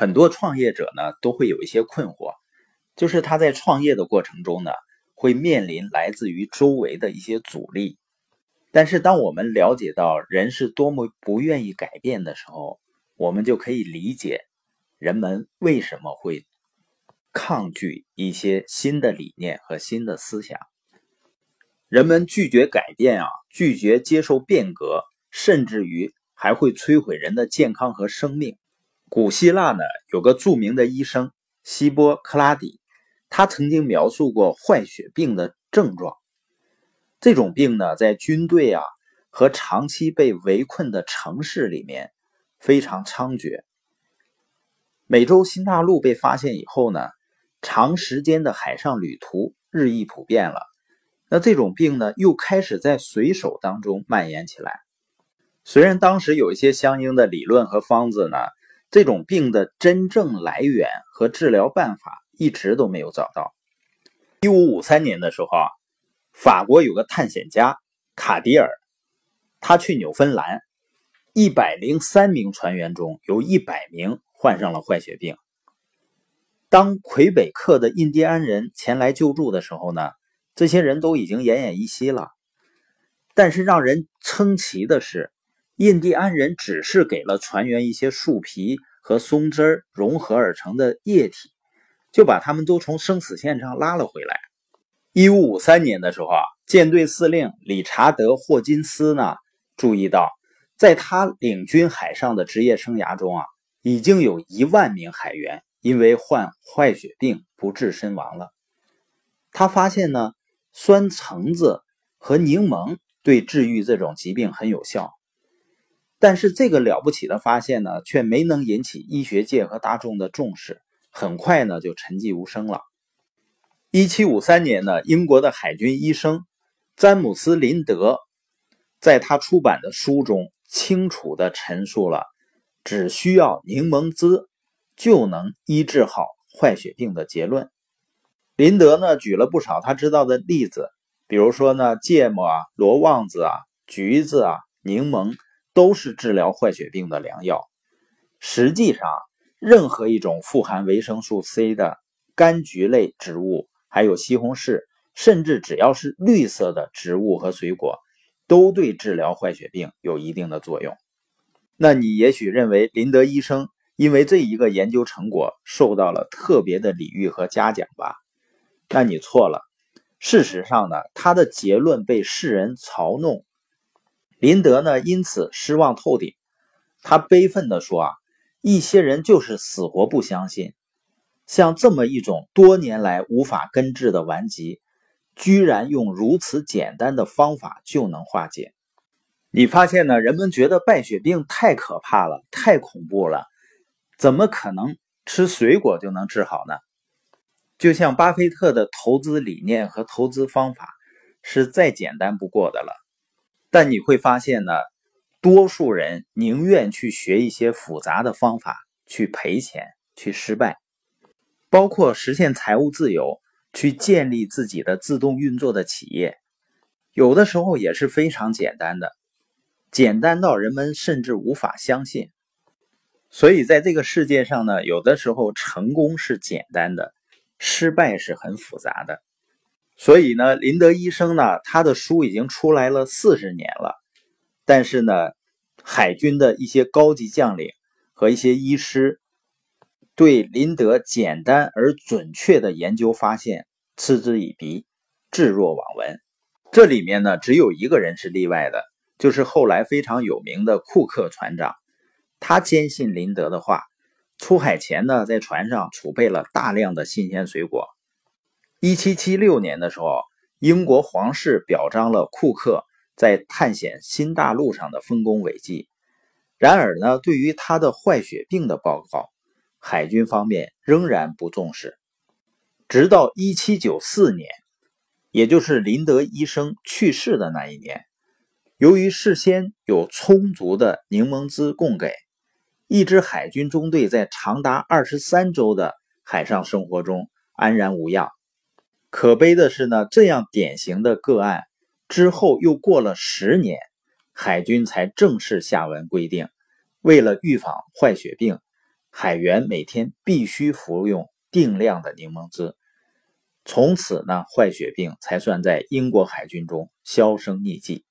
很多创业者呢都会有一些困惑，就是他在创业的过程中呢，会面临来自于周围的一些阻力。但是当我们了解到人是多么不愿意改变的时候，我们就可以理解人们为什么会抗拒一些新的理念和新的思想。人们拒绝改变啊，拒绝接受变革，甚至于还会摧毁人的健康和生命。古希腊呢，有个著名的医生希波克拉底，他曾经描述过坏血病的症状。这种病呢，在军队啊和长期被围困的城市里面非常猖獗。美洲新大陆被发现以后呢，长时间的海上旅途日益普遍了。那这种病呢，又开始在水手当中蔓延起来。虽然当时有一些相应的理论和方子呢。这种病的真正来源和治疗办法一直都没有找到。一五五三年的时候啊，法国有个探险家卡迪尔，他去纽芬兰，一百零三名船员中有一百名患上了坏血病。当魁北克的印第安人前来救助的时候呢，这些人都已经奄奄一息了。但是让人称奇的是。印第安人只是给了船员一些树皮和松枝融合而成的液体，就把他们都从生死线上拉了回来。一五五三年的时候啊，舰队司令理查德·霍金斯呢注意到，在他领军海上的职业生涯中啊，已经有一万名海员因为患坏血病不治身亡了。他发现呢，酸橙子和柠檬对治愈这种疾病很有效。但是这个了不起的发现呢，却没能引起医学界和大众的重视，很快呢就沉寂无声了。一七五三年呢，英国的海军医生詹姆斯·林德在他出版的书中清楚地陈述了，只需要柠檬汁就能医治好坏血病的结论。林德呢举了不少他知道的例子，比如说呢，芥末啊、罗望子啊、橘子啊、柠檬。都是治疗坏血病的良药。实际上，任何一种富含维生素 C 的柑橘类植物，还有西红柿，甚至只要是绿色的植物和水果，都对治疗坏血病有一定的作用。那你也许认为林德医生因为这一个研究成果受到了特别的礼遇和嘉奖吧？那你错了。事实上呢，他的结论被世人嘲弄。林德呢，因此失望透顶。他悲愤地说：“啊，一些人就是死活不相信，像这么一种多年来无法根治的顽疾，居然用如此简单的方法就能化解。你发现呢？人们觉得败血病太可怕了，太恐怖了，怎么可能吃水果就能治好呢？就像巴菲特的投资理念和投资方法，是再简单不过的了。”但你会发现呢，多数人宁愿去学一些复杂的方法，去赔钱，去失败，包括实现财务自由，去建立自己的自动运作的企业，有的时候也是非常简单的，简单到人们甚至无法相信。所以在这个世界上呢，有的时候成功是简单的，失败是很复杂的。所以呢，林德医生呢，他的书已经出来了四十年了，但是呢，海军的一些高级将领和一些医师对林德简单而准确的研究发现嗤之以鼻，置若罔闻。这里面呢，只有一个人是例外的，就是后来非常有名的库克船长，他坚信林德的话，出海前呢，在船上储备了大量的新鲜水果。一七七六年的时候，英国皇室表彰了库克在探险新大陆上的丰功伟绩。然而呢，对于他的坏血病的报告，海军方面仍然不重视。直到一七九四年，也就是林德医生去世的那一年，由于事先有充足的柠檬汁供给，一支海军中队在长达二十三周的海上生活中安然无恙。可悲的是呢，这样典型的个案之后又过了十年，海军才正式下文规定，为了预防坏血病，海员每天必须服用定量的柠檬汁。从此呢，坏血病才算在英国海军中销声匿迹。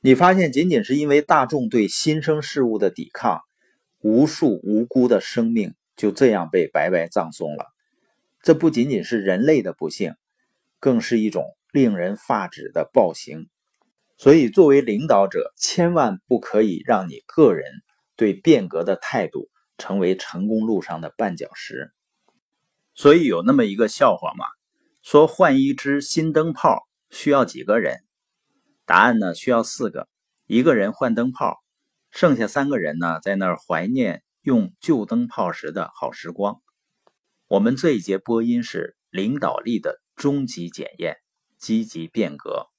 你发现，仅仅是因为大众对新生事物的抵抗，无数无辜的生命就这样被白白葬送了。这不仅仅是人类的不幸，更是一种令人发指的暴行。所以，作为领导者，千万不可以让你个人对变革的态度成为成功路上的绊脚石。所以，有那么一个笑话嘛。说换一只新灯泡需要几个人？答案呢？需要四个。一个人换灯泡，剩下三个人呢，在那儿怀念用旧灯泡时的好时光。我们这一节播音是领导力的终极检验，积极变革。